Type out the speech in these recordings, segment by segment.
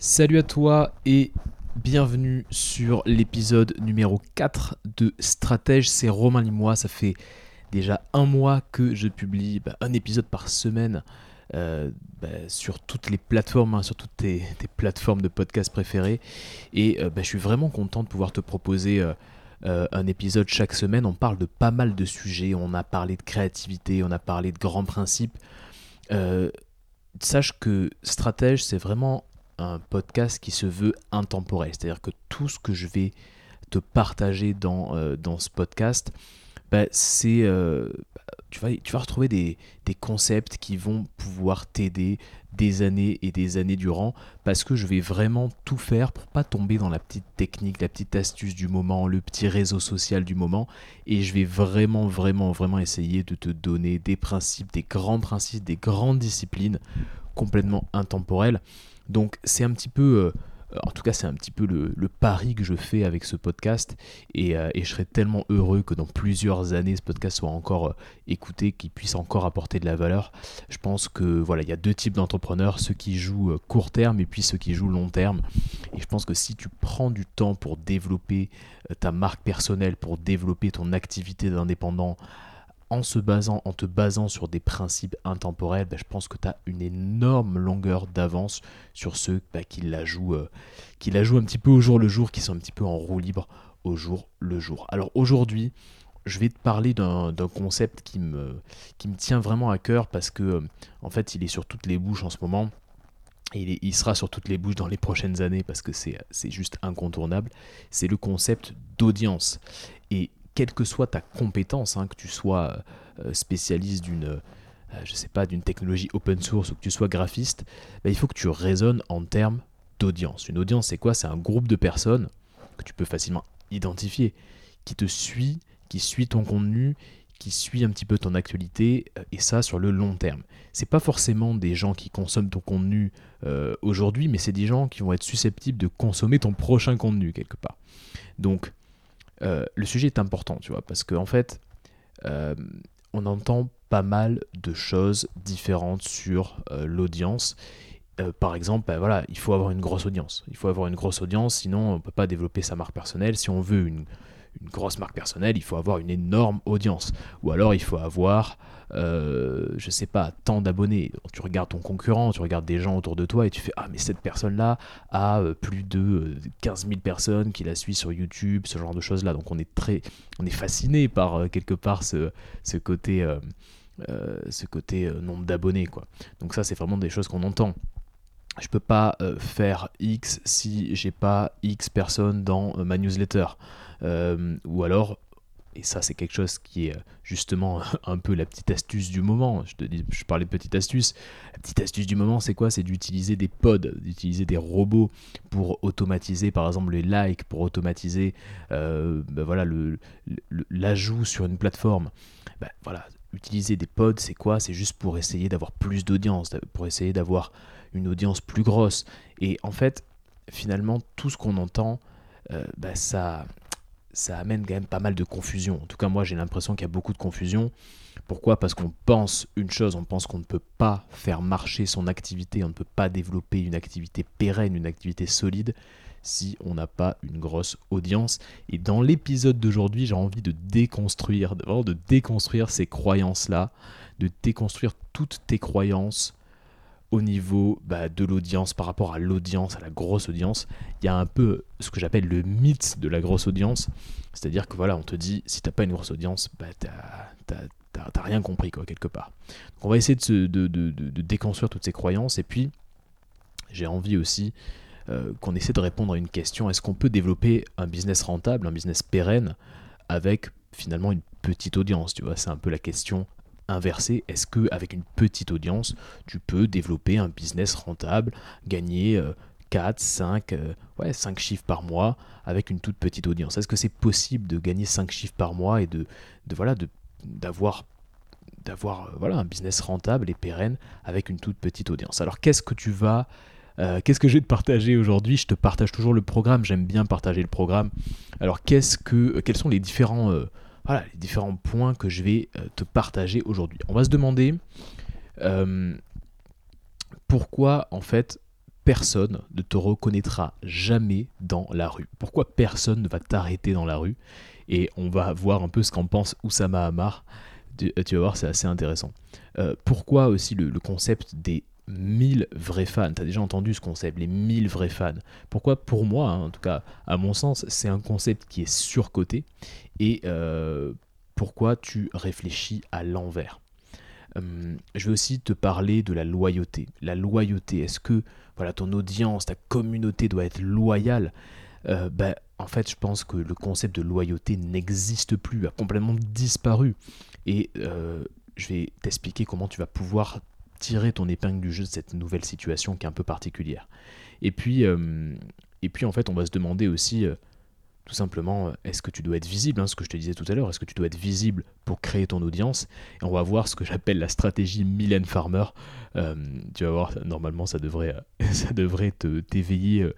Salut à toi et bienvenue sur l'épisode numéro 4 de Stratège. C'est Romain Limois. Ça fait déjà un mois que je publie bah, un épisode par semaine euh, bah, sur toutes les plateformes, hein, sur toutes tes, plateformes de podcast préférées. Et euh, bah, je suis vraiment content de pouvoir te proposer euh, un épisode chaque semaine. On parle de pas mal de sujets. On a parlé de créativité, on a parlé de grands principes. sache que Stratège, c'est vraiment un podcast qui se veut intemporel. C'est-à-dire que tout ce que je vais te partager dans, euh, dans ce podcast, bah, c'est euh, tu, vas, tu vas retrouver des, des concepts qui vont pouvoir t'aider des années et des années durant parce que je vais vraiment tout faire pour pas tomber dans la petite technique, la petite astuce du moment, le petit réseau social du moment et je vais vraiment vraiment vraiment essayer de te donner des principes, des grands principes, des grandes disciplines complètement intemporelles donc c'est un petit peu, euh, en tout cas c'est un petit peu le, pari que je fais avec ce podcast euh, et, je serais tellement heureux que dans plusieurs années ce podcast soit encore euh, écouté, qu'il puisse encore apporter de la valeur. Je pense que voilà, il y a deux types d'entrepreneurs, ceux qui jouent court terme et puis ceux qui jouent long terme. Et je pense que si tu prends du temps pour développer ta marque personnelle, pour développer ton activité d'indépendant, en se basant, en te basant sur des principes intemporels, bah, je pense que tu as une énorme longueur d'avance sur ceux bah, qui, la jouent, euh, qui la jouent un petit peu au jour le jour, qui sont un petit peu en roue libre au jour le jour. Alors aujourd'hui, je vais te parler d'un concept qui me, tient vraiment à cœur parce que euh, en fait il est sur toutes les bouches en ce moment. Et il, sera sur toutes les bouches dans les prochaines années parce que c'est juste incontournable. C'est le concept d'audience. Quelle que soit ta compétence, hein, que tu sois euh, spécialiste d'une euh, je sais pas, d'une technologie open source ou que tu sois graphiste, bah, il faut que tu raisonnes en termes d'audience. Une audience, c'est quoi? C'est un groupe de personnes que tu peux facilement identifier, qui te suit, qui suit ton contenu, qui suit un petit peu ton actualité, euh, et ça sur le long terme. C'est pas forcément des gens qui consomment ton contenu aujourd'hui, mais c'est des gens qui vont être susceptibles de consommer ton prochain contenu quelque part. Donc, euh, le sujet est important, tu vois, parce qu'en en fait, euh, on entend pas mal de choses différentes sur euh, l'audience. par exemple, ben il faut avoir une grosse audience. Il faut avoir une grosse audience, sinon on ne peut pas développer sa marque personnelle. Si on veut une, une grosse marque personnelle, il faut avoir une énorme audience. Ou alors il faut avoir, euh, je sais pas, tant d'abonnés. Tu regardes ton concurrent, tu regardes des gens autour de toi et tu fais Ah, mais cette personne-là a euh, plus de 15 euh, 000 personnes qui la suivent sur YouTube, ce genre de choses-là. Donc on est très, on est fasciné par euh, quelque part ce, ce côté, ce côté nombre d'abonnés. quoi. Donc ça, c'est vraiment des choses qu'on entend je peux pas faire X si j'ai pas X personnes dans ma newsletter. Euh, ou alors, et ça c'est quelque chose qui est euh, justement un peu la petite astuce du moment, je, te dis, je parlais de petite astuce, la petite astuce du moment c'est quoi? C'est d'utiliser des pods, d'utiliser des robots pour automatiser par exemple les likes, pour automatiser euh, ben voilà, l'ajout sur une plateforme. Ben voilà, utiliser des pods c'est quoi? C'est juste pour essayer d'avoir plus d'audience, pour essayer d'avoir une audience plus grosse. Et en fait, finalement, tout ce qu'on entend, ben ça, ça amène quand même pas mal de confusion. En tout cas, moi j'ai l'impression qu'il y a beaucoup de confusion. Pourquoi? Parce qu'on pense une chose, on pense qu'on ne peut pas faire marcher son activité, on ne peut pas développer une activité pérenne, une activité solide si on n'a pas une grosse audience. Et dans l'épisode d'aujourd'hui, j'ai envie de déconstruire, de déconstruire ces croyances-là, de déconstruire toutes tes croyances au niveau bah, de l'audience par rapport à l'audience, à la grosse audience. Il y a un peu ce que j'appelle le mythe de la grosse audience. C'est-à-dire que voilà, on te dit, si t'as pas une grosse audience, bah, t'as rien compris, quoi, quelque part. Donc on va essayer de, de, de, de, déconstruire toutes ces croyances. Et puis, j'ai envie aussi euh, qu'on essaie de répondre à une question. Est-ce qu'on peut développer un business rentable, un business pérenne, avec finalement une petite audience Tu vois, c'est un peu la question inversé, est-ce que avec une petite audience, tu peux développer un business rentable, gagner 4, 5, 5 chiffres par mois avec une toute petite audience? Est-ce que c'est possible de gagner 5 chiffres par mois et de, de voilà de d'avoir euh, voilà un business rentable et pérenne avec une toute petite audience? Alors qu'est-ce que tu vas euh, qu'est-ce que je vais te partager aujourd'hui? Je te partage toujours le programme, j'aime bien partager le programme. Alors qu'est-ce que quels sont les différents voilà les différents points que je vais euh, te partager aujourd'hui. On va se demander euh, pourquoi en fait personne ne te reconnaîtra jamais dans la rue Pourquoi personne ne va t'arrêter dans la rue? Et on va voir un peu ce qu'en pense Oussama Hamar. Tu, vas voir, c'est assez intéressant. Euh, pourquoi aussi le, concept des 1000 vrais fans Tu as déjà entendu ce concept, les 1000 vrais fans. Pourquoi Pour moi, hein, en tout cas, à mon sens, c'est un concept qui est surcoté. Et euh, pourquoi tu réfléchis à l'envers euh, je vais aussi te parler de la loyauté. La loyauté, est-ce que voilà, ton audience, ta communauté doit être loyale? Euh, ben, En fait, je pense que le concept de loyauté n'existe plus, a complètement disparu. Et je vais t'expliquer comment tu vas pouvoir tirer ton épingle du jeu de cette nouvelle situation qui est un peu particulière. Et puis, et puis en fait, on va se demander aussi tout simplement, est-ce que tu dois être visible, hein, ce que je te disais tout à l'heure, est-ce que tu dois être visible pour créer ton audience? Et on va voir ce que j'appelle la stratégie Mylène Farmer. Euh, tu vas voir, normalement, ça devrait, ça devrait te, t'éveiller euh,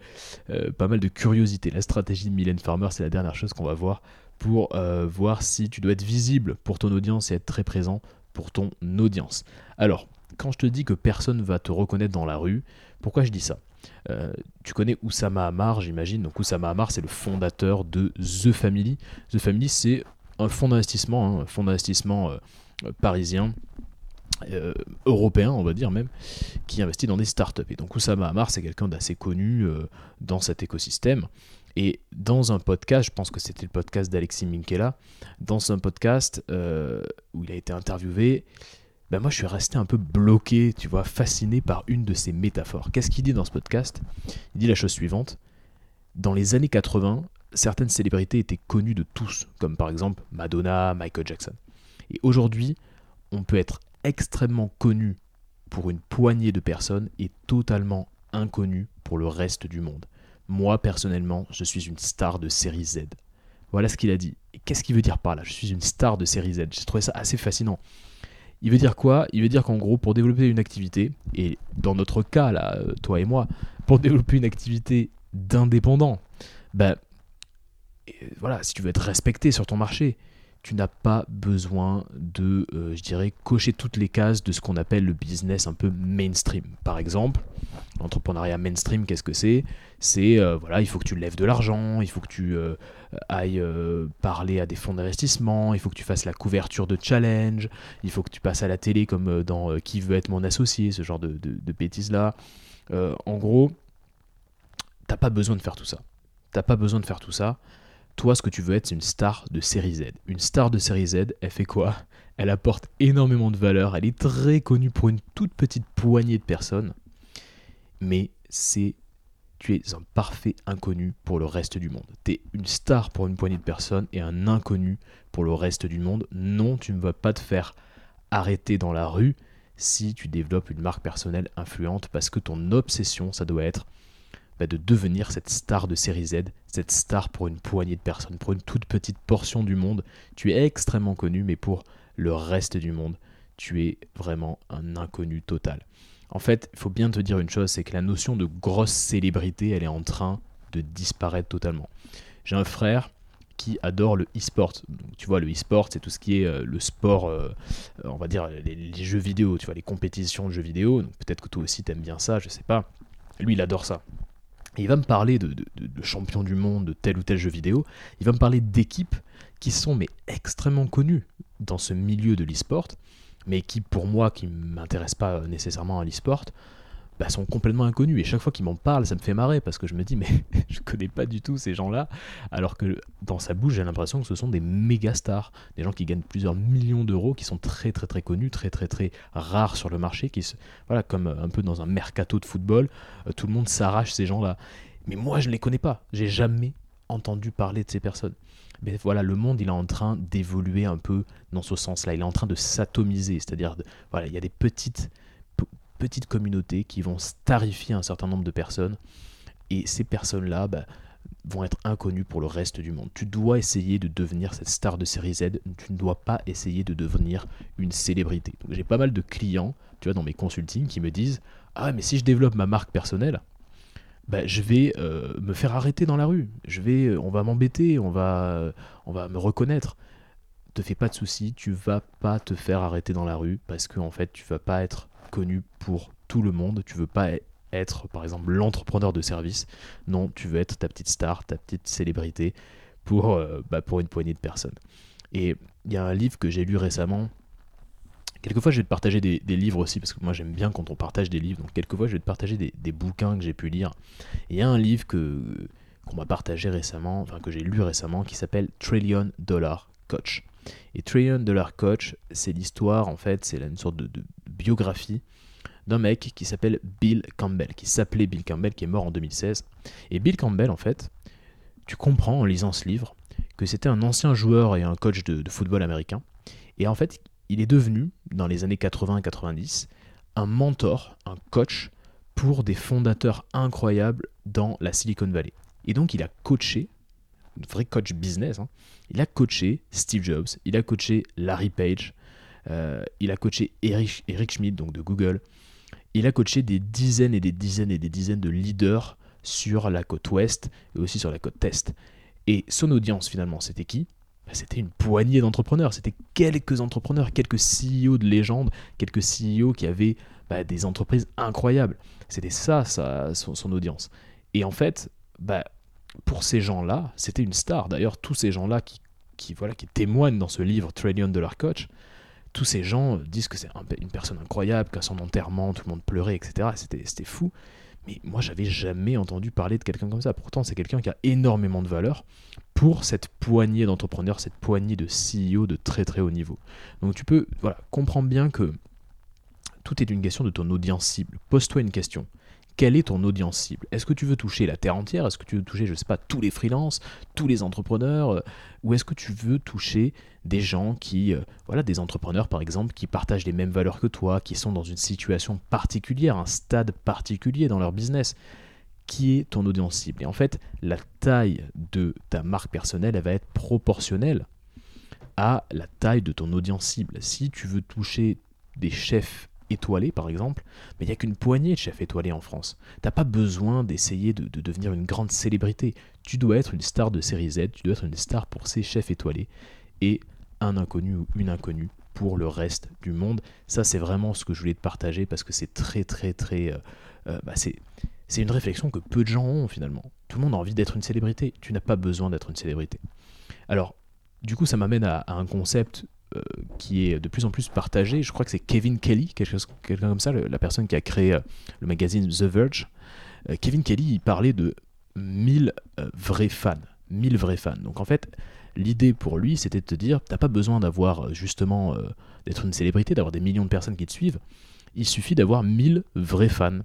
euh, pas mal de curiosité. La stratégie Mylène Farmer, c'est la dernière chose qu'on va voir pour voir si tu dois être visible pour ton audience et être très présent pour ton audience. Alors, quand je te dis que personne va te reconnaître dans la rue, pourquoi je dis ça? Euh, tu connais Oussama Hamar, j'imagine. Donc Oussama Hamar, c'est le fondateur de The Family. The Family, c'est un fonds d'investissement, hein, fonds d'investissement euh, parisien, euh, européen, on va dire même, qui investit dans des startups. Et donc Oussama Hamar, c'est quelqu'un d'assez connu dans cet écosystème. Et dans un podcast, je pense que c'était le podcast d'Alexis Minkela, dans un podcast où il a été interviewé, ben moi je suis resté un peu bloqué, tu vois, fasciné par une de ces métaphores. Qu'est-ce qu'il dit dans ce podcast? Il dit la chose suivante. Dans les années 80, certaines célébrités étaient connues de tous, comme par exemple Madonna, Michael Jackson. Et aujourd'hui, on peut être extrêmement connu pour une poignée de personnes et totalement inconnu pour le reste du monde. Moi, personnellement, je suis une star de série Z. Voilà ce qu'il a dit. Et qu'est-ce qu'il veut dire par là? Je suis une star de série Z. J'ai trouvé ça assez fascinant. Il veut dire quoi? Il veut dire qu'en gros, pour développer une activité, et dans notre cas, là, euh, toi et moi, pour développer une activité d'indépendant, ben, voilà, si tu veux être respecté sur ton marché, tu n'as pas besoin de, euh, je dirais, cocher toutes les cases de ce qu'on appelle le business un peu mainstream. Par exemple, l'entrepreneuriat mainstream, qu'est-ce que c'est? C'est, euh, voilà, il faut que tu lèves de l'argent, il faut que tu euh, ailles parler à des fonds d'investissement, il faut que tu fasses la couverture de challenge, il faut que tu passes à la télé comme dans Qui veut être mon associé, ce genre de, de bêtises-là. en gros, t'as pas besoin de faire tout ça. T'as pas besoin de faire tout ça. Toi, ce que tu veux être, c'est une star de série Z. Une star de série Z, elle fait quoi? Elle apporte énormément de valeur, elle est très connue pour une toute petite poignée de personnes, mais c'est tu es un parfait inconnu pour le reste du monde. Tu es une star pour une poignée de personnes et un inconnu pour le reste du monde. Non, tu ne vas pas te faire arrêter dans la rue si tu développes une marque personnelle influente parce que ton obsession, ça doit être de devenir cette star de série Z, cette star pour une poignée de personnes, pour une toute petite portion du monde. Tu es extrêmement connu, mais pour le reste du monde, tu es vraiment un inconnu total. En fait, il faut bien te dire une chose, c'est que la notion de grosse célébrité, elle est en train de disparaître totalement. J'ai un frère qui adore le e-sport. Tu vois, le e-sport, c'est tout ce qui est euh, le sport, euh, on va dire les, jeux vidéo, tu vois, les compétitions de jeux vidéo. peut-être que toi aussi t'aimes bien ça, je sais pas. Lui, il adore ça il va me parler de, champions du monde, de tel ou tel jeu vidéo. Il va me parler d'équipes qui sont mais extrêmement connues dans ce milieu de l'e-sport, mais qui pour moi, qui ne m'intéressent pas nécessairement à l'e-sport, bah, sont complètement inconnus. Et chaque fois qu'il m'en parle, ça me fait marrer parce que je me dis, mais je connais pas du tout ces gens-là. Alors que dans sa bouche, j'ai l'impression que ce sont des méga stars, des gens qui gagnent plusieurs millions d'euros, qui sont très très très connus, très très très rares sur le marché, qui voilà, comme un peu dans un mercato de football, euh, tout le monde s'arrache ces gens-là. Mais moi, je ne les connais pas. J'ai jamais entendu parler de ces personnes. Mais voilà, le monde, il est en train d'évoluer un peu dans ce sens-là. Il est en train de s'atomiser, c'est-à-dire, voilà, il y a des petites petites communautés qui vont starifier un certain nombre de personnes. Et ces personnes-là bah, vont être inconnues pour le reste du monde. Tu dois essayer de devenir cette star de série Z. Tu ne dois pas essayer de devenir une célébrité. J'ai pas mal de clients, tu vois, dans mes consultings qui me disent Ah, mais si je développe ma marque personnelle, bah, je vais euh, me faire arrêter dans la rue. Je vais, euh, on va m'embêter, on va, on va me reconnaître. Te fais pas de soucis, tu vas pas te faire arrêter dans la rue parce que en fait, tu vas pas être connu pour tout le monde, tu veux pas être, par exemple, l'entrepreneur de service. Non, tu veux être ta petite star, ta petite célébrité pour, euh, bah, pour une poignée de personnes. Et il y a un livre que j'ai lu récemment. Quelquefois, je vais te partager des, livres aussi, parce que moi j'aime bien quand on partage des livres. Donc, quelquefois, je vais te partager des, bouquins que j'ai pu lire. il y a un livre qu'on m'a partagé récemment, enfin que j'ai lu récemment, qui s'appelle Trillion Dollar Coach. Et Trillion Dollar Coach, c'est l'histoire, en fait, c'est une sorte de, de biographie d'un mec qui s'appelle Bill Campbell, qui s'appelait Bill Campbell, qui est mort en 2016. Et Bill Campbell, en fait, tu comprends en lisant ce livre que c'était un ancien joueur et un coach de, football américain. Et en fait, il est devenu, dans les années 80-90, un mentor, un coach pour des fondateurs incroyables dans la Silicon Valley. Et donc, il a coaché, vrai coach business, hein, il a coaché Steve Jobs, il a coaché Larry Page, euh, il a coaché Eric, Eric Schmidt, donc de Google, il a coaché des dizaines et des dizaines et des dizaines de leaders sur la côte ouest et aussi sur la côte est. Et son audience finalement, c'était qui? Bah, C'était une poignée d'entrepreneurs, c'était quelques entrepreneurs, quelques CEO de légende, quelques CEO qui avaient bah, des entreprises incroyables. C'était ça, son, audience. Et en fait, bah, pour ces gens-là, c'était une star. D'ailleurs, tous ces gens-là qui, qui, voilà, qui témoignent dans ce livre Trillion Dollar Coach, tous ces gens disent que c'est une personne incroyable, qu'à son enterrement, tout le monde pleurait, etc. C'était fou. Mais moi, j'avais jamais entendu parler de quelqu'un comme ça. Pourtant, c'est quelqu'un qui a énormément de valeur pour cette poignée d'entrepreneurs, cette poignée de CEO de très très haut niveau. Donc tu peux, voilà, comprendre bien que tout est une question de ton audience cible. Pose-toi une question quelle est ton audience cible? Est-ce que tu veux toucher la terre entière? Est-ce que tu veux toucher, je sais pas, tous les freelances, tous les entrepreneurs euh, Ou est-ce que tu veux toucher des gens qui, euh, voilà, des entrepreneurs par exemple, qui partagent les mêmes valeurs que toi, qui sont dans une situation particulière, un stade particulier dans leur business? Qui est ton audience cible? Et en fait, la taille de ta marque personnelle, elle va être proportionnelle à la taille de ton audience cible. Si tu veux toucher des chefs étoilé, par exemple, mais il n'y a qu'une poignée de chefs étoilés en France. T'as pas besoin d'essayer de, devenir une grande célébrité. Tu dois être une star de série Z, tu dois être une star pour ces chefs étoilés et un inconnu ou une inconnue pour le reste du monde. Ça, c'est vraiment ce que je voulais te partager parce que c'est très, très, très. Euh, euh, bah, c'est, une réflexion que peu de gens ont finalement. Tout le monde a envie d'être une célébrité. Tu n'as pas besoin d'être une célébrité. Alors, du coup, ça m'amène à un concept qui est de plus en plus partagé. Je crois que c'est Kevin Kelly, quelqu'un comme ça, la personne qui a créé euh, le magazine The Verge. Euh, Kevin Kelly, il parlait de 1000 vrais fans. 1000 vrais fans. Donc en fait, l'idée pour lui, c'était de te dire, t'as pas besoin d'avoir justement, d'être une célébrité, d'avoir des millions de personnes qui te suivent. Il suffit d'avoir 1000 vrais fans.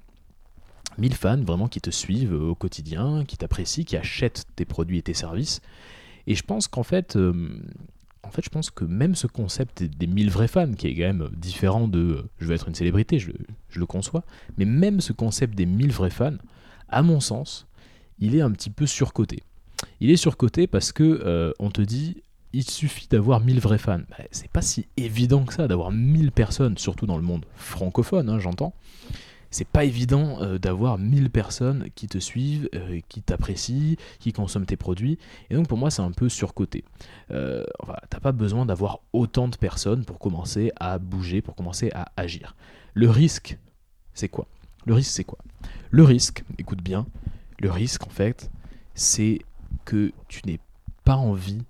1000 fans vraiment qui te suivent au quotidien, qui t'apprécient, qui achètent tes produits et tes services. Et je pense qu'en fait, en fait, je pense que même ce concept des 1000 vrais fans, qui est quand même différent de euh, je veux être une célébrité, je, le conçois, mais même ce concept des 1000 vrais fans, à mon sens, il est un petit peu surcoté. Il est surcoté parce que euh, on te dit il suffit d'avoir 1000 vrais fans. Bah, c'est pas si évident que ça d'avoir 1000 personnes, surtout dans le monde francophone, hein, j'entends c'est pas évident euh, d'avoir 1000 personnes qui te suivent, euh, qui t'apprécient, qui consomment tes produits. Et donc pour moi, c'est un peu surcoté. Euh, enfin, t'as pas besoin d'avoir autant de personnes pour commencer à bouger, pour commencer à agir. Le risque, c'est quoi? Le risque, c'est quoi? Le risque, écoute bien, le risque en fait, c'est que tu n'aies pas envie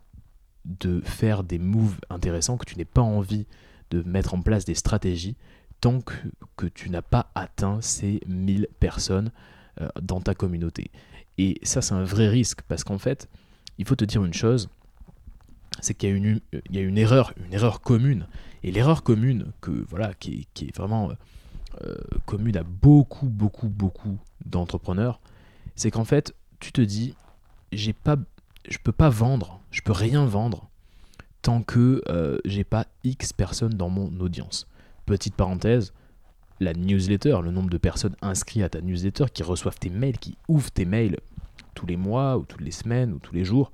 de faire des moves intéressants, que tu n'aies pas envie de mettre en place des stratégies tant que, tu n'as pas atteint ces 1000 personnes euh, dans ta communauté. Et ça, c'est un vrai risque parce qu'en fait, il faut te dire une chose c'est qu'il y, a une, erreur, une erreur commune. Et l'erreur commune, que, voilà, qui, est, vraiment euh, commune à beaucoup, beaucoup, beaucoup d'entrepreneurs, c'est qu'en fait, tu te dis, j'ai pas, je peux pas vendre, je peux rien vendre tant que euh, j'ai pas X personnes dans mon audience. Petite parenthèse, la newsletter, le nombre de personnes inscrites à ta newsletter qui reçoivent tes mails, qui ouvrent tes mails tous les mois ou toutes les semaines ou tous les jours,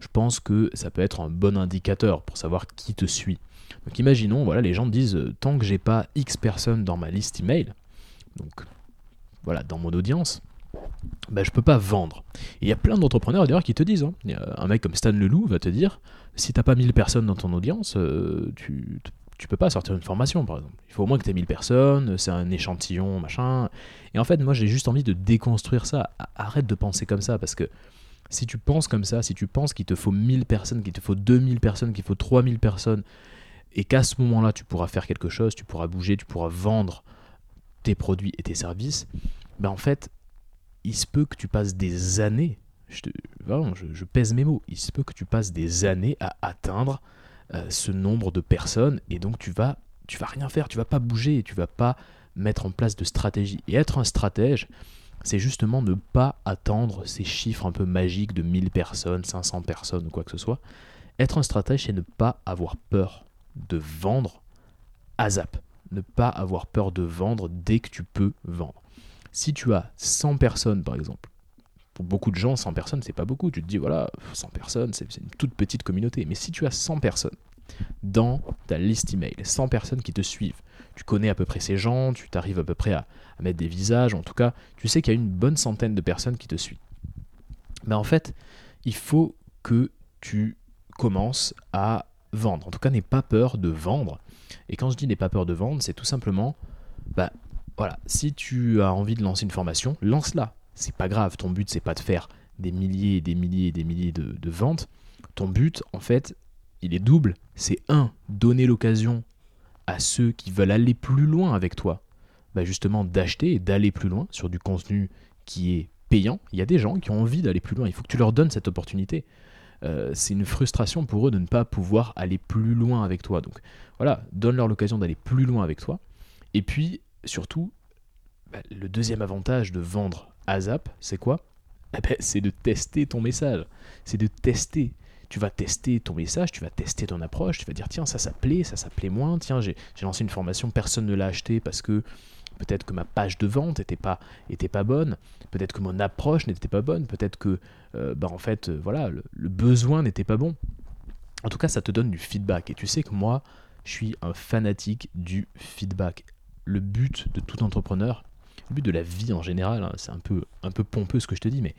je pense que ça peut être un bon indicateur pour savoir qui te suit. Donc imaginons, voilà, les gens disent euh, tant que j'ai pas X personnes dans ma liste email, donc voilà, dans mon audience, ben, je peux pas vendre. Il y a plein d'entrepreneurs d'ailleurs qui te disent, hein, un mec comme Stan Leloup va te dire, si t'as pas 1000 personnes dans ton audience, euh, tu tu peux pas sortir une formation, par exemple. Il faut au moins que tu aies 1000 personnes, c'est un échantillon, machin. Et en fait, moi, j'ai juste envie de déconstruire ça. Arrête de penser comme ça, parce que si tu penses comme ça, si tu penses qu'il te faut 1000 personnes, qu'il te faut 2000 personnes, qu'il faut 3000 personnes, et qu'à ce moment-là, tu pourras faire quelque chose, tu pourras bouger, tu pourras vendre tes produits et tes services, ben en fait, il se peut que tu passes des années, je, je, pèse mes mots, il se peut que tu passes des années à atteindre euh, ce nombre de personnes, et donc tu vas, tu vas rien faire, tu vas pas bouger, tu vas pas mettre en place de stratégie. Et être un stratège, c'est justement ne pas attendre ces chiffres un peu magiques de 1000 personnes, 500 personnes ou quoi que ce soit. Être un stratège, c'est ne pas avoir peur de vendre à zap. Ne pas avoir peur de vendre dès que tu peux vendre. Si tu as 100 personnes, par exemple, pour beaucoup de gens, 100 personnes, c'est pas beaucoup. Tu te dis, voilà, 100 personnes, c'est une toute petite communauté. Mais si tu as 100 personnes dans ta liste email, 100 personnes qui te suivent, tu connais à peu près ces gens, tu t'arrives à peu près à, mettre des visages, en tout cas, tu sais qu'il y a une bonne centaine de personnes qui te suivent. Mais en fait, il faut que tu commences à vendre. En tout cas, n'aie pas peur de vendre. Et quand je dis n'aie pas peur de vendre, c'est tout simplement, bah voilà, si tu as envie de lancer une formation, lance-la. C'est pas grave, ton but c'est pas de faire des milliers et des milliers et des milliers de, ventes. Ton but, en fait, il est double. C'est un, donner l'occasion à ceux qui veulent aller plus loin avec toi, bah justement d'acheter et d'aller plus loin sur du contenu qui est payant. Il y a des gens qui ont envie d'aller plus loin, il faut que tu leur donnes cette opportunité. Euh, c'est une frustration pour eux de ne pas pouvoir aller plus loin avec toi. Donc voilà, donne-leur l'occasion d'aller plus loin avec toi. Et puis surtout, bah, le deuxième avantage de vendre ASAP, c'est quoi eh ben, C'est de tester ton message. C'est de tester tu vas tester ton message, tu vas tester ton approche, tu vas dire tiens ça ça plaît, ça ça plaît moins, tiens j'ai lancé une formation, personne ne l'a acheté parce que peut-être que ma page de vente n'était pas, était pas bonne, peut-être que mon approche n'était pas bonne, peut-être que euh, bah, en fait euh, voilà le, besoin n'était pas bon. En tout cas ça te donne du feedback et tu sais que moi je suis un fanatique du feedback. Le but de tout entrepreneur, but de la vie en général, hein, c'est un peu, un peu pompeux ce que je te dis, mais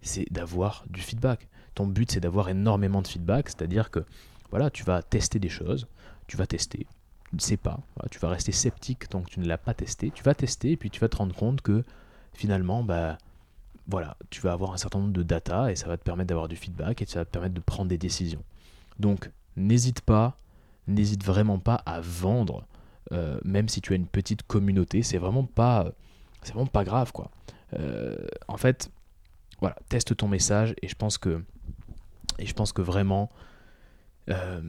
c'est d'avoir du feedback. Ton but, c'est d'avoir énormément de feedback, c'est-à-dire que voilà, tu vas tester des choses, tu vas tester, tu ne sais pas, tu vas rester sceptique tant que tu ne l'as pas testé, tu vas tester et puis tu vas te rendre compte que finalement, bah, voilà, tu vas avoir un certain nombre de data et ça va te permettre d'avoir du feedback et ça va te permettre de prendre des décisions. Donc, n'hésite pas, n'hésite vraiment pas à vendre, euh, même si tu as une petite communauté, c'est vraiment pas, c'est vraiment pas grave quoi. Euh, en fait, voilà, teste ton message et je pense que et je pense que vraiment, euh,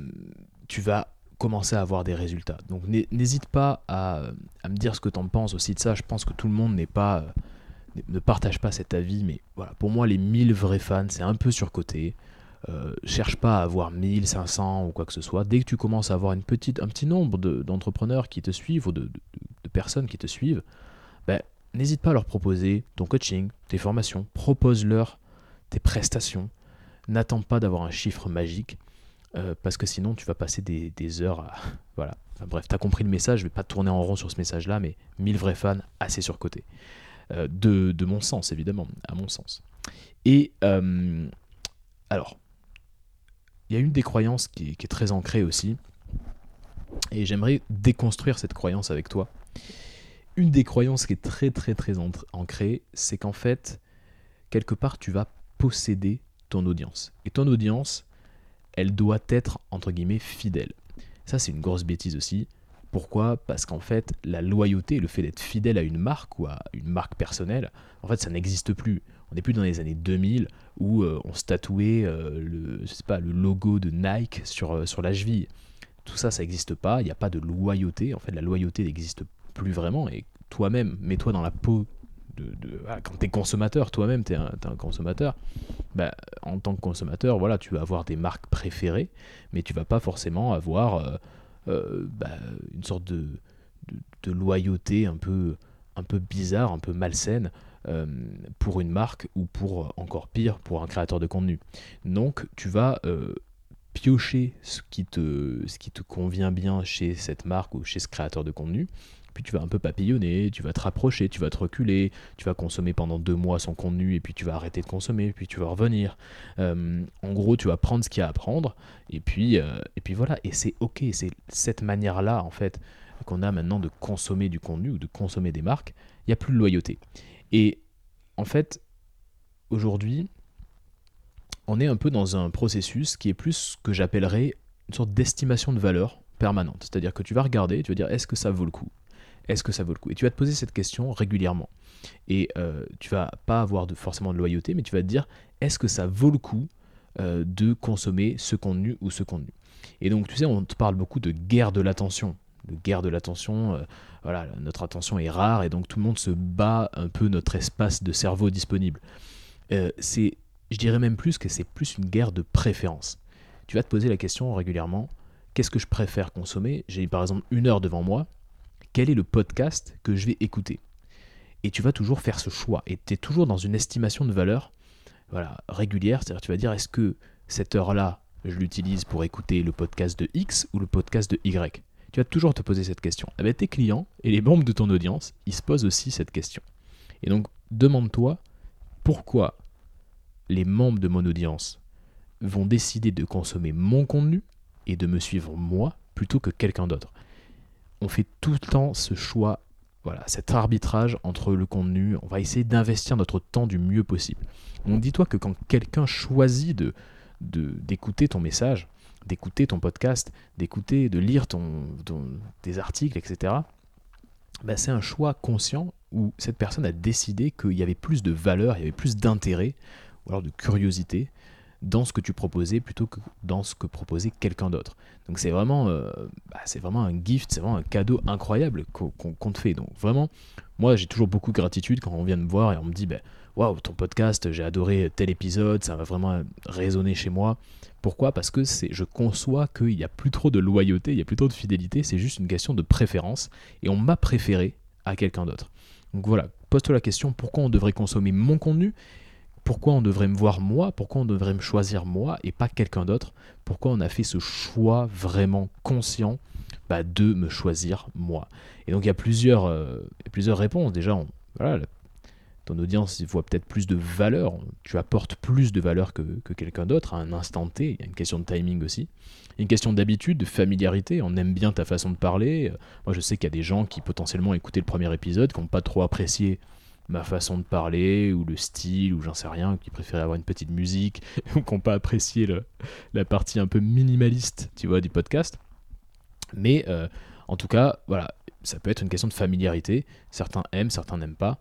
tu vas commencer à avoir des résultats. Donc n'hésite pas à, me dire ce que tu en penses aussi de ça. Je pense que tout le monde n'est pas, ne partage pas cet avis, mais voilà, pour moi les 1000 vrais fans, c'est un peu surcoté. Euh, cherche pas à avoir 1500 ou quoi que ce soit. Dès que tu commences à avoir une petite, un petit nombre d'entrepreneurs qui te suivent ou de, personnes qui te suivent, ben, n'hésite pas à leur proposer ton coaching, tes formations, propose-leur tes prestations, n'attends pas d'avoir un chiffre magique, euh, parce que sinon tu vas passer des, heures à... Voilà. bref, tu as compris le message, je vais pas tourner en rond sur ce message-là, mais 1000 vrais fans, assez surcotés. Euh, de, mon sens, évidemment, à mon sens. Et euh, alors, il y a une des croyances qui est très ancrée aussi, et j'aimerais déconstruire cette croyance avec toi. Une des croyances qui est très très très ancrée, c'est qu'en fait, quelque part, tu vas posséder audience. Et ton audience, elle doit être, entre guillemets, fidèle. Ça, c'est une grosse bêtise aussi. Pourquoi? Parce qu'en fait, la loyauté, le fait d'être fidèle à une marque ou à une marque personnelle, en fait, ça n'existe plus. On n'est plus dans les années 2000 où euh, on se tatouait euh, le, pas, le logo de Nike sur, euh, sur la cheville. Tout ça, ça n'existe pas. Il n'y a pas de loyauté. En fait, la loyauté n'existe plus vraiment. Et toi-même, mets-toi dans la peau de, quand tu es consommateur, toi-même, tu es, un consommateur, bah, en tant que consommateur, voilà, tu vas avoir des marques préférées, mais tu vas pas forcément avoir euh, euh, bah, une sorte de, de, loyauté un peu, un peu bizarre, un peu malsaine euh, pour une marque ou pour, encore pire, pour un créateur de contenu. Donc, tu vas piocher ce qui, te, ce qui te convient bien chez cette marque ou chez ce créateur de contenu puis tu vas un peu papillonner, tu vas te rapprocher, tu vas te reculer, tu vas consommer pendant deux mois son contenu, et puis tu vas arrêter de consommer, puis tu vas revenir. Euh, en gros, tu vas prendre ce qu'il y a à prendre, et puis, euh, et puis voilà, et c'est ok, c'est cette manière-là, en fait, qu'on a maintenant de consommer du contenu ou de consommer des marques, il n'y a plus de loyauté. Et en fait, aujourd'hui, on est un peu dans un processus qui est plus ce que j'appellerais une sorte d'estimation de valeur permanente. C'est-à-dire que tu vas regarder, tu vas dire est-ce que ça vaut le coup? Est-ce que ça vaut le coup? Et tu vas te poser cette question régulièrement. Et euh, tu vas pas avoir de, forcément de loyauté, mais tu vas te dire est-ce que ça vaut le coup euh, de consommer ce contenu ou ce contenu? Et donc, tu sais, on te parle beaucoup de guerre de l'attention. De guerre de l'attention, euh, voilà, notre attention est rare et donc tout le monde se bat un peu notre espace de cerveau disponible. c'est je dirais même plus que c'est plus une guerre de préférence. Tu vas te poser la question régulièrement, qu'est-ce que je préfère consommer? J'ai par exemple une heure devant moi, quel est le podcast que je vais écouter Et tu vas toujours faire ce choix, et tu es toujours dans une estimation de valeur voilà, régulière, c'est-à-dire tu vas dire est-ce que cette heure-là, je l'utilise pour écouter le podcast de X ou le podcast de Y? Tu vas toujours te poser cette question. Avec eh ben, tes clients et les membres de ton audience, ils se posent aussi cette question. Et donc, demande-toi pourquoi les membres de mon audience vont décider de consommer mon contenu et de me suivre moi plutôt que quelqu'un d'autre. On fait tout le temps ce choix, voilà, cet arbitrage entre le contenu. On va essayer d'investir notre temps du mieux possible. Donc dis-toi que quand quelqu'un choisit de d'écouter ton message, d'écouter ton podcast, d'écouter, de lire ton, des articles, etc., bah, c'est un choix conscient où cette personne a décidé qu'il y avait plus de valeur, il y avait plus d'intérêt ou alors de curiosité dans ce que tu proposais plutôt que dans ce que proposait quelqu'un d'autre. Donc c'est vraiment, euh, bah, c'est vraiment un gift, c'est vraiment un cadeau incroyable qu'on te fait. Donc vraiment, moi j'ai toujours beaucoup de gratitude quand on vient me voir et on me dit, bah, waouh, ton podcast, j'ai adoré tel épisode, ça va vraiment résonner chez moi. Pourquoi? Parce que je conçois qu'il n'y a plus trop de loyauté, il n'y a plus trop de fidélité, c'est juste une question de préférence et on m'a préféré à quelqu'un d'autre. Donc voilà, pose-toi la question pourquoi on devrait consommer mon contenu? Pourquoi on devrait me voir moi, pourquoi on devrait me choisir moi et pas quelqu'un d'autre, pourquoi on a fait ce choix vraiment conscient bah, de me choisir moi. Et donc il y a plusieurs, euh, réponses. Déjà, ton audience voit peut-être plus de valeur, tu apportes plus de valeur que, quelqu'un d'autre à un instant T, il y a une question de timing aussi, une question d'habitude, de familiarité, on aime bien ta façon de parler. Moi je sais qu'il y a des gens qui potentiellement écoutaient le premier épisode, qui n'ont pas trop apprécié ma façon de parler ou le style ou j'en sais rien, qui préféraient avoir une petite musique ou qui n'ont pas apprécié la partie un peu minimaliste, tu vois, du podcast. Mais euh, en tout cas, voilà, ça peut être une question de familiarité. Certains aiment, certains n'aiment pas.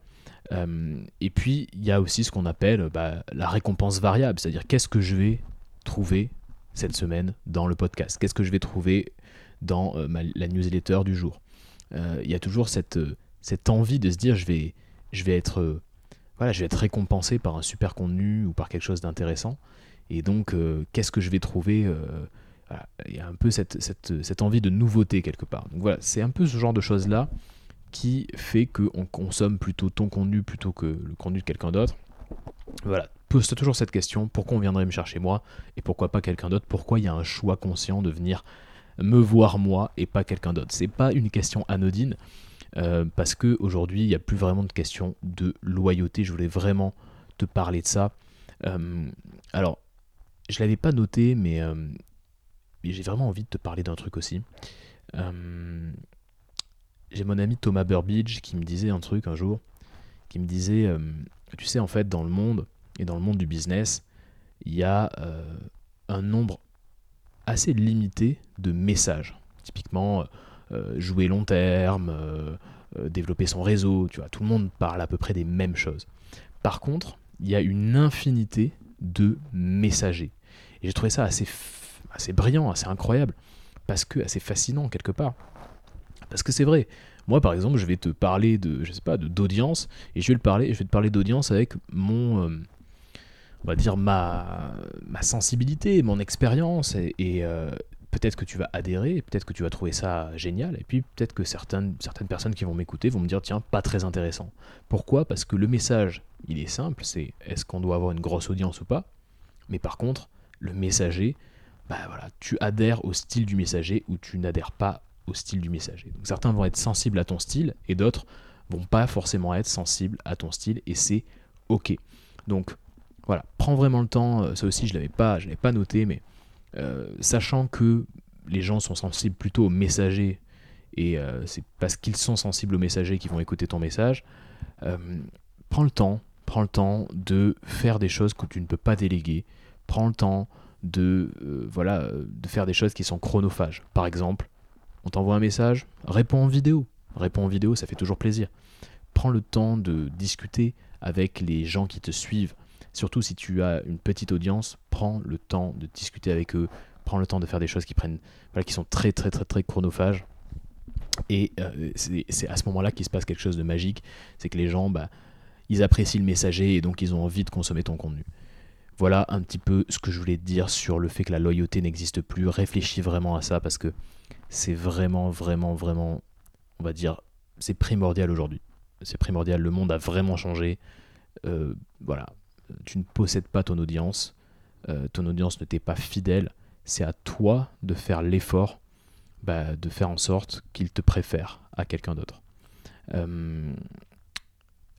Euh, et puis, il y a aussi ce qu'on appelle bah, la récompense variable, c'est-à-dire qu'est-ce que je vais trouver cette semaine dans le podcast? Qu'est-ce que je vais trouver dans euh, la newsletter du jour? Il y a toujours cette, cette envie de se dire je vais, je vais être euh, voilà, je vais être récompensé par un super contenu ou par quelque chose d'intéressant. Et donc, euh, qu'est-ce que je vais trouver euh, Il y a un peu cette, cette, cette, envie de nouveauté quelque part. Donc voilà, c'est un peu ce genre de choses-là qui fait qu'on consomme plutôt ton contenu plutôt que le contenu de quelqu'un d'autre. Voilà, pose-toi toujours cette question, pourquoi on viendrait me chercher moi et pourquoi pas quelqu'un d'autre? Pourquoi il y a un choix conscient de venir me voir moi et pas quelqu'un d'autre? C'est pas une question anodine. Euh, parce qu'aujourd'hui, il n'y a plus vraiment de question de loyauté. Je voulais vraiment te parler de ça. Euh, alors, je l'avais pas noté, mais, euh, j'ai vraiment envie de te parler d'un truc aussi. j'ai mon ami Thomas Burbidge qui me disait un truc un jour, qui me disait, tu sais, en fait, dans le monde, et dans le monde du business, il y a un nombre assez limité de messages. Typiquement, jouer long terme, euh, euh, développer son réseau, tu vois, tout le monde parle à peu près des mêmes choses. Par contre, il y a une infinité de messagers. Et j'ai trouvé ça assez, assez brillant, assez incroyable, parce que assez fascinant quelque part. Parce que c'est vrai, moi par exemple, je vais te parler de, je sais pas, d'audience, et je vais, le parler, je vais te parler d'audience avec mon, on va dire ma, ma sensibilité, mon expérience, et, peut-être que tu vas adhérer, peut-être que tu vas trouver ça génial, et puis peut-être que certaines, personnes qui vont m'écouter vont me dire tiens, pas très intéressant. Pourquoi? Parce que le message, il est simple, c'est est-ce qu'on doit avoir une grosse audience ou pas? Mais par contre, le messager, bah voilà, tu adhères au style du messager ou tu n'adhères pas au style du messager. Donc certains vont être sensibles à ton style et d'autres vont pas forcément être sensibles à ton style et c'est ok. Donc voilà, prends vraiment le temps. Euh, ça aussi, je l'avais pas, je l'avais pas noté, mais sachant que les gens sont sensibles plutôt aux messagers et euh, c'est parce qu'ils sont sensibles aux messagers qu'ils vont écouter ton message. prends le temps, prends le temps de faire des choses que tu ne peux pas déléguer. Prends le temps de voilà de faire des choses qui sont chronophages. Par exemple, on t'envoie un message, réponds en vidéo. Réponds en vidéo, ça fait toujours plaisir. Prends le temps de discuter avec les gens qui te suivent. Surtout si tu as une petite audience, prends le temps de discuter avec eux, prends le temps de faire des choses qui prennent, qui sont très très très très chronophages. Et euh, c'est à ce moment-là qu'il se passe quelque chose de magique, c'est que les gens, bah, ils apprécient le messager et donc ils ont envie de consommer ton contenu. Voilà un petit peu ce que je voulais te dire sur le fait que la loyauté n'existe plus. Réfléchis vraiment à ça parce que c'est vraiment, vraiment, vraiment, on va dire, c'est primordial aujourd'hui. C'est primordial. Le monde a vraiment changé. Euh, voilà, tu ne possèdes pas ton audience, euh, ton audience ne t'est pas fidèle, c'est à toi de faire l'effort bah, de faire en sorte qu'il te préfère à quelqu'un d'autre. Euh,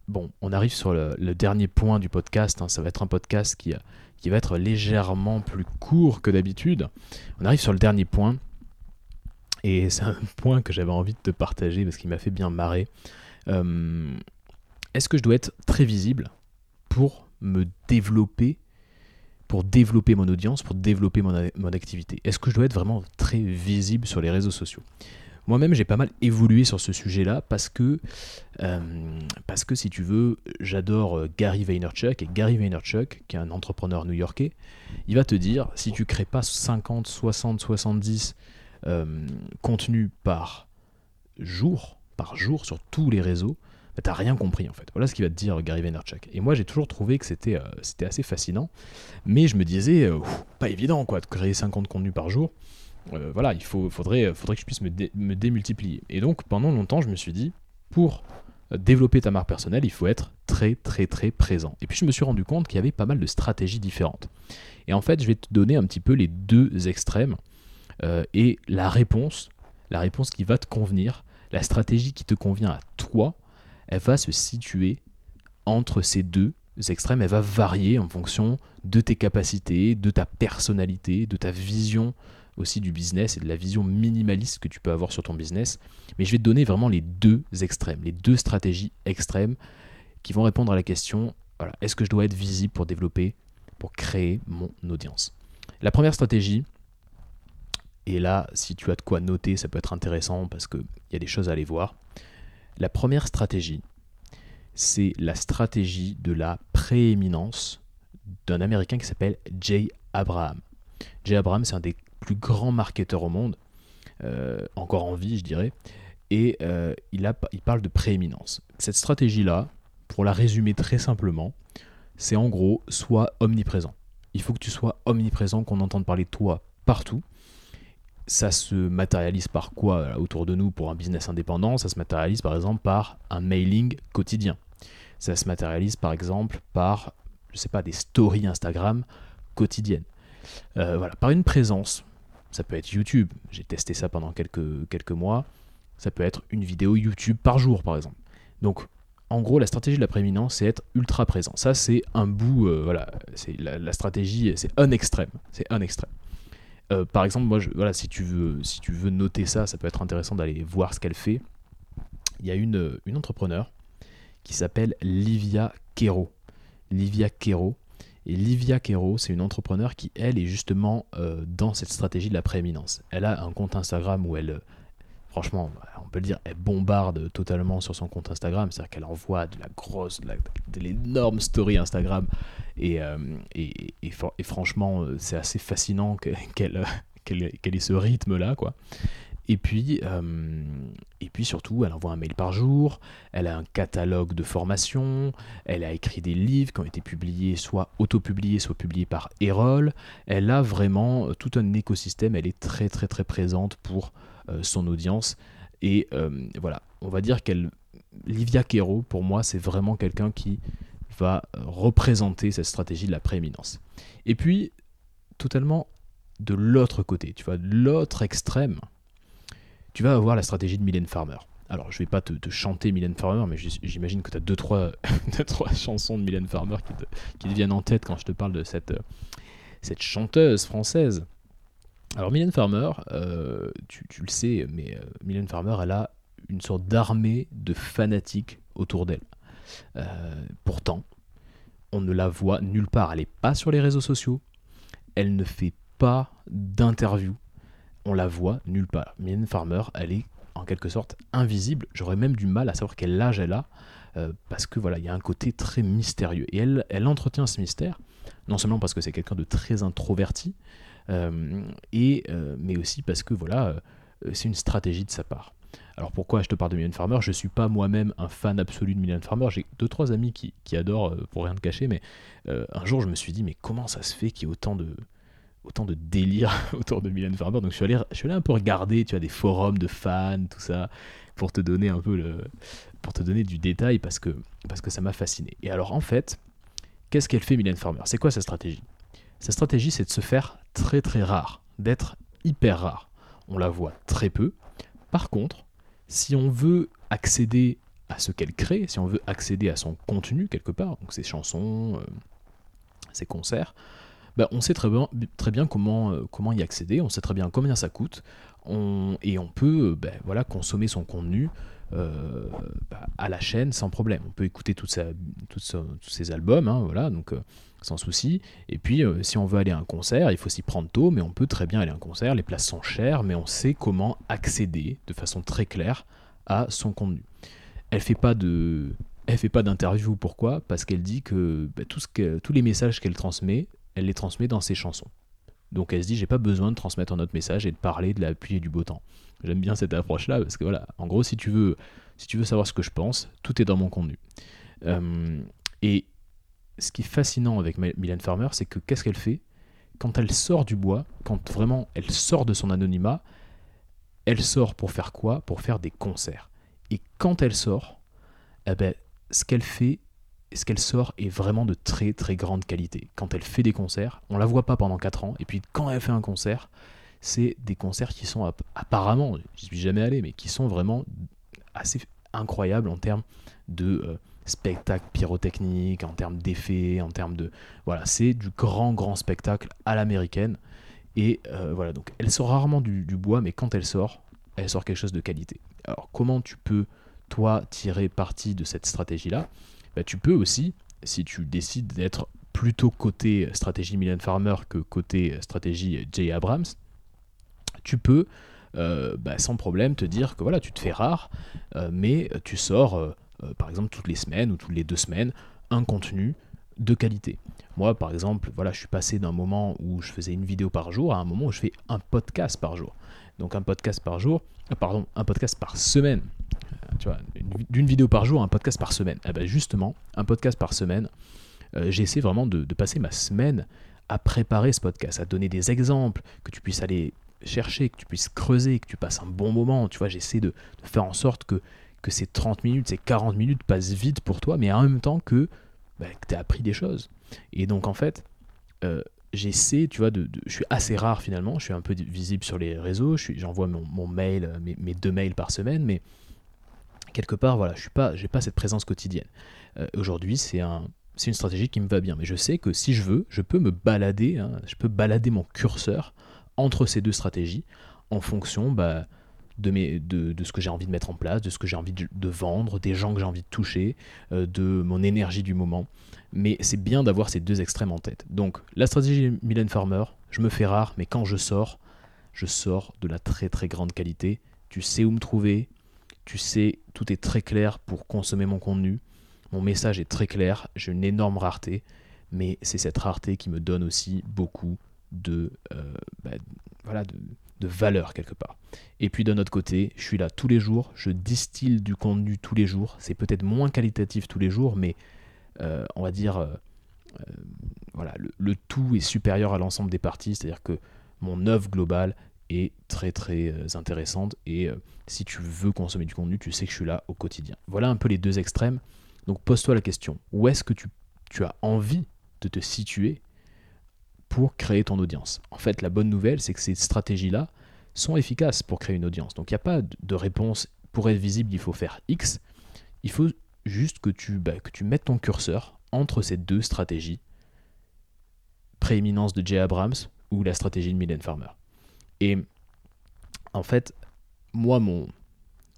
bon, on arrive sur le, dernier point du podcast, hein. ça va être un podcast qui, qui va être légèrement plus court que d'habitude. On arrive sur le dernier point, et c'est un point que j'avais envie de te partager parce qu'il m'a fait bien marrer. Euh, est-ce que je dois être très visible pour me développer, pour développer mon audience, pour développer mon, activité. Est-ce que je dois être vraiment très visible sur les réseaux sociaux? Moi-même, j'ai pas mal évolué sur ce sujet-là parce que, euh, parce que si tu veux, j'adore euh, Gary Vaynerchuk et Gary Vaynerchuk, qui est un entrepreneur new-yorkais, il va te dire si tu crées pas 50, 60, 70 contenus par jour, par jour sur tous les réseaux, t'as rien compris en fait. Voilà ce qu'il va te dire Gary Vaynerchuk. Et moi j'ai toujours trouvé que c'était euh, c'était assez fascinant, mais je me disais, euh, pas évident quoi, de créer 50 contenus par jour. Euh, voilà, il faut, faudrait, faudrait que je puisse me, démultiplier. Et donc pendant longtemps je me suis dit, pour développer ta marque personnelle, il faut être très très très présent. Et puis je me suis rendu compte qu'il y avait pas mal de stratégies différentes. Et en fait je vais te donner un petit peu les deux extrêmes et la réponse, la réponse qui va te convenir, la stratégie qui te convient à toi elle va se situer entre ces deux extrêmes, elle va varier en fonction de tes capacités, de ta personnalité, de ta vision aussi du business et de la vision minimaliste que tu peux avoir sur ton business. Mais je vais te donner vraiment les deux extrêmes, les deux stratégies extrêmes qui vont répondre à la question voilà, est-ce que je dois être visible pour développer, pour créer mon audience? La première stratégie, et là, si tu as de quoi noter, ça peut être intéressant parce qu'il y a des choses à aller voir. La première stratégie, c'est la stratégie de la prééminence d'un Américain qui s'appelle Jay Abraham. Jay Abraham, c'est un des plus grands marketeurs au monde, euh, encore en vie, je dirais, et euh, il, il parle de prééminence. Cette stratégie-là, pour la résumer très simplement, c'est en gros, soit omniprésent. Il faut que tu sois omniprésent, qu'on entende parler de toi partout, ça se matérialise par quoi autour de nous pour un business indépendant? Ça se matérialise par exemple par un mailing quotidien. Ça se matérialise par exemple par, je sais pas, des stories Instagram quotidiennes. Euh, voilà, par une présence. Ça peut être YouTube. J'ai testé ça pendant quelques, quelques mois. Ça peut être une vidéo YouTube par jour, par exemple. Donc, en gros, la stratégie de la prééminence, c'est être ultra présent. Ça, c'est un bout, euh, voilà, c'est la, la, stratégie, c'est un extrême. C'est un extrême. Euh, par exemple, moi, voilà, si tu, veux, noter ça, ça peut être intéressant d'aller voir ce qu'elle fait. Il y a une, une entrepreneur qui s'appelle Livia Kero. Livia Kero. Et Livia Kero, c'est une entrepreneur qui, elle, est justement euh, dans cette stratégie de la prééminence. Elle a un compte Instagram où elle, franchement, on peut le dire, elle bombarde totalement sur son compte Instagram. C'est-à-dire qu'elle envoie de la grosse, de l'énorme story Instagram. Et, euh, franchement, euh, c'est assez fascinant qu'elle qu'elle ait ce rythme-là, quoi. Et puis, euh, et puis surtout, elle envoie un mail par jour, elle a un catalogue de formation, elle a écrit des livres qui ont été publiés, soit auto-publiés, soit publiés par Erol. Elle a vraiment tout un écosystème, elle est très très très présente pour euh, son audience. Et euh, voilà, on va dire qu'elle. Livia Kero, pour moi, c'est vraiment quelqu'un qui va représenter cette stratégie de la prééminence. Et puis, totalement de l'autre côté, tu vois, de l'autre extrême, tu vas avoir la stratégie de Mylène Farmer. Alors, je vais pas te, chanter Mylène Farmer, mais j'imagine que tu as deux trois, trois chansons de Mylène Farmer qui te, qui viennent en tête quand je te parle de cette, cette chanteuse française. Alors, Mylène Farmer, euh, tu, le sais, mais euh, Mylène Farmer, elle a une sorte d'armée de fanatiques autour d'elle. Euh, pourtant, on ne la voit nulle part. Elle n'est pas sur les réseaux sociaux. Elle ne fait pas d'interview. On la voit nulle part. Mylène Farmer, elle est en quelque sorte invisible. J'aurais même du mal à savoir quel âge elle a, parce que voilà, il y a un côté très mystérieux. Et elle, entretient ce mystère, non seulement parce que c'est quelqu'un de très introverti, et, euh, mais aussi parce que voilà, c'est une stratégie de sa part. Alors pourquoi je te parle de Mylène Farmer? Je ne suis pas moi-même un fan absolu de Mylène Farmer. J'ai deux trois amis qui, qui adorent, pour rien te cacher, mais un jour je me suis dit mais comment ça se fait qu'il y ait autant de autant de délire autour de Mylène Farmer? Donc je suis allé, je suis allé un peu regarder, tu as des forums de fans, tout ça, pour te donner un peu le, pour te donner du détail parce que, parce que ça m'a fasciné. Et alors en fait, qu'est-ce qu'elle fait Mylène Farmer? C'est quoi sa stratégie? Sa stratégie, c'est de se faire très très rare, d'être hyper rare. On la voit très peu. Par contre, si on veut accéder à ce qu'elle crée, si on veut accéder à son contenu quelque part, ses chansons, euh, ses concerts, bah, on sait très bien, très euh, comment y accéder, on sait très bien combien ça coûte, et on peut euh, bah, voilà, consommer son contenu bah, à la chaîne sans problème. On peut écouter tous ses albums, hein, voilà, donc sans souci. Et puis, si on veut aller à un concert, il faut s'y prendre tôt, mais on peut très bien aller à un concert. Les places sont chères, mais on sait comment accéder de façon très claire à son contenu. Elle fait pas de, elle fait pas d'interview. Pourquoi? Parce qu'elle dit que, tout ce que tous les messages qu'elle transmet elle les transmet dans ses chansons. Donc elle se dit j'ai pas besoin de transmettre un autre message et de parler de la pluie et du beau temps. J'aime bien cette approche là parce que voilà, en gros si tu veux si tu veux savoir ce que je pense, tout est dans mon contenu. Euh, et ce qui est fascinant avec Mylène Farmer, c'est que qu'est-ce qu'elle fait? Quand elle sort du bois, quand vraiment elle sort de son anonymat, elle sort pour faire quoi? Pour faire des concerts. Et quand elle sort, eh ben, ce qu'elle fait, ce qu'elle sort est vraiment de très très grande qualité. Quand elle fait des concerts, on la voit pas pendant 4 ans, et puis quand elle fait un concert, c'est des concerts qui sont apparemment, je suis jamais allé, mais qui sont vraiment assez incroyables en termes de euh, spectacle pyrotechnique, en termes d'effets, en termes de... Voilà, c'est du grand grand spectacle à l'américaine. Et euh, voilà, donc elle sort rarement du, bois, mais quand elle sort, elle sort quelque chose de qualité. Alors comment tu peux, toi, tirer parti de cette stratégie-là? Bah, tu peux aussi, si tu décides d'être plutôt côté stratégie Milan Farmer que côté stratégie Jay Abrams, tu peux euh, bah, sans problème te dire que voilà, tu te fais rare, euh, mais tu sors euh, par exemple toutes les semaines ou toutes les deux semaines un contenu de qualité. Moi, par exemple, voilà, je suis passé d'un moment où je faisais une vidéo par jour à un moment où je fais un podcast par jour. Donc un podcast par jour, pardon, un podcast par semaine vois, d'une vidéo par jour, un podcast par semaine. Eh ben justement, un podcast par semaine, euh, essayé vraiment de, passer ma semaine à préparer ce podcast, à donner des exemples, que tu puisses aller chercher, que tu puisses creuser, que tu passes un bon moment. Tu vois, j'essaie de, faire en sorte que, que ces 30 minutes, ces 40 minutes passent vite pour toi, mais en même temps que, bah, tu as appris des choses. Et donc, en fait, euh, j'essaie, tu vois, de, je suis assez rare finalement, je suis un peu visible sur les réseaux, j'envoie mon, mail, mes, mes, deux mails par semaine, mais quelque part, voilà, je suis pas, pas cette présence quotidienne. Euh, aujourd'hui, c'est une stratégie qui me va bien, mais je sais que si je veux, je peux me balader, hein, je peux balader mon curseur entre ces deux stratégies en fonction bah, de, ce que j'ai envie de mettre en place, de ce que j'ai envie de, vendre, des gens que j'ai envie de toucher, euh, de mon énergie du moment. Mais c'est bien d'avoir ces deux extrêmes en tête. Donc la stratégie Mylène Farmer, je me fais rare, mais quand je sors, je sors de la très très grande qualité. Tu sais où me trouver, tu sais, tout est très clair pour consommer mon contenu. Mon message est très clair, j'ai une énorme rareté, mais c'est cette rareté qui me donne aussi beaucoup de, euh, bah, voilà, de, valeur quelque part. Et puis d'un autre côté, je suis là tous les jours, je distille du contenu tous les jours. C'est peut-être moins qualitatif tous les jours, mais euh, on va dire, euh, voilà, le, le, tout est supérieur à l'ensemble des parties, c'est-à-dire que mon œuvre globale est très très intéressante et si tu veux consommer du contenu, tu sais que je suis là au quotidien. Voilà un peu les deux extrêmes. Donc pose-toi la question, où est-ce que tu, as envie de te situer pour créer ton audience En fait, la bonne nouvelle, c'est que ces stratégies-là, sont efficaces pour créer une audience. Donc il n'y a pas de réponse pour être visible, il faut faire X. Il faut juste que tu, bah, que tu mettes ton curseur entre ces deux stratégies, prééminence de Jay Abrams ou la stratégie de Mylène Farmer. Et en fait, moi, mon,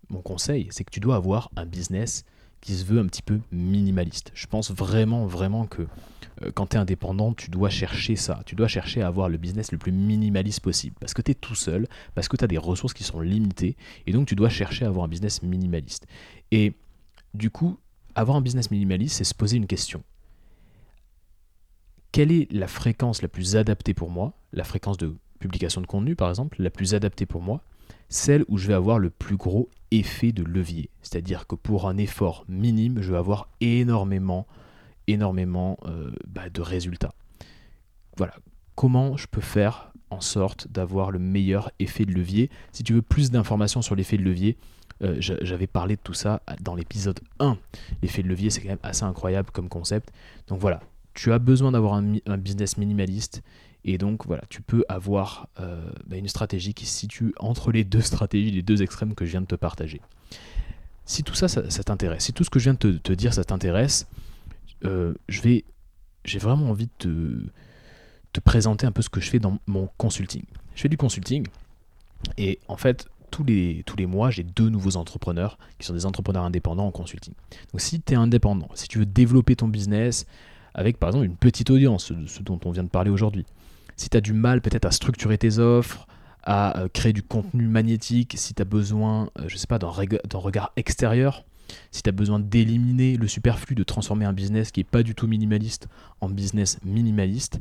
mon conseil, c'est que tu dois avoir un business qui se veut un petit peu minimaliste. Je pense vraiment, vraiment que euh, quand tu es indépendant, tu dois chercher ça. Tu dois chercher à avoir le business le plus minimaliste possible. Parce que tu es tout seul, parce que tu as des ressources qui sont limitées, et donc tu dois chercher à avoir un business minimaliste. Et du coup, avoir un business minimaliste, c'est se poser une question. Quelle est la fréquence la plus adaptée pour moi? La fréquence de publication de contenu, par exemple, la plus adaptée pour moi? Celle où je vais avoir le plus gros effet de levier. C'est-à-dire que pour un effort minime, je vais avoir énormément, énormément euh, bah, de résultats. Voilà. Comment je peux faire en sorte d'avoir le meilleur effet de levier? Si tu veux plus d'informations sur l'effet de levier, euh, j'avais parlé de tout ça dans l'épisode 1. L'effet de levier, c'est quand même assez incroyable comme concept. Donc voilà, tu as besoin d'avoir un, business minimaliste et donc voilà, tu peux avoir euh, bah, une stratégie qui se situe entre les deux stratégies, les deux extrêmes que je viens de te partager. Si tout ça, ça, t'intéresse, si tout ce que je viens de te, dire, ça t'intéresse, euh, j'ai vraiment envie de te, présenter un peu ce que je fais dans mon consulting. Je fais du consulting et en fait, tous les, tous les mois, j'ai deux nouveaux entrepreneurs qui sont des entrepreneurs indépendants en consulting. Donc si tu es indépendant, si tu veux développer ton business avec par exemple une petite audience, ce dont on vient de parler aujourd'hui, si tu as du mal peut-être à structurer tes offres, à euh, créer du contenu magnétique, si tu as besoin, euh, je sais pas, d'un regard extérieur, si tu as besoin d'éliminer le superflu, de transformer un business qui n'est pas du tout minimaliste en business minimaliste,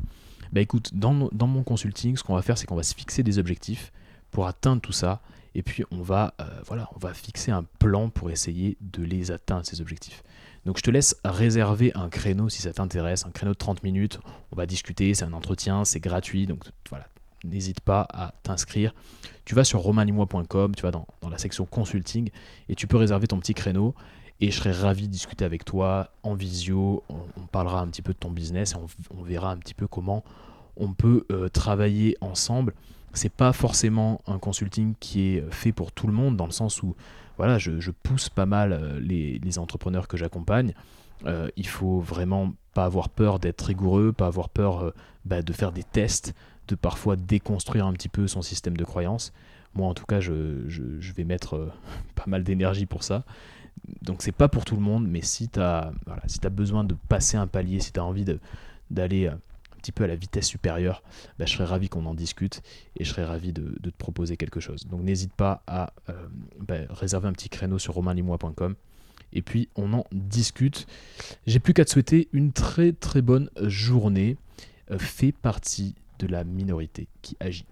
bah écoute, dans, mon consulting, ce qu'on va faire, c'est qu'on va se fixer des objectifs pour atteindre tout ça, et puis on va, euh, voilà, on va fixer un plan pour essayer de les atteindre, ces objectifs. Donc je te laisse réserver un créneau si ça t'intéresse, un créneau de 30 minutes. On va discuter, c'est un entretien, c'est gratuit. Donc voilà, n'hésite pas à t'inscrire. Tu vas sur romanimois.com, tu vas dans, la section consulting et tu peux réserver ton petit créneau. Et je serai ravi de discuter avec toi en visio. On, parlera un petit peu de ton business et on, verra un petit peu comment on peut euh, travailler ensemble. C'est pas forcément un consulting qui est fait pour tout le monde dans le sens où voilà, je, pousse pas mal euh, les, entrepreneurs que j'accompagne. Euh, il faut vraiment pas avoir peur d'être rigoureux, pas avoir peur euh, bah, de faire des tests, de parfois déconstruire un petit peu son système de croyance. Moi, en tout cas, je, vais mettre pas mal d'énergie pour ça. Donc, c'est pas pour tout le monde, mais si tu as, besoin de passer un palier, si tu as envie d'aller peu à la vitesse supérieure, bah, je serais ravi qu'on en discute et je serais ravi de, te proposer quelque chose. Donc n'hésite pas à euh, bah, réserver un petit créneau sur romainlimois.com et puis on en discute. J'ai plus qu'à te souhaiter une très très bonne journée. Euh, fais partie de la minorité qui agit.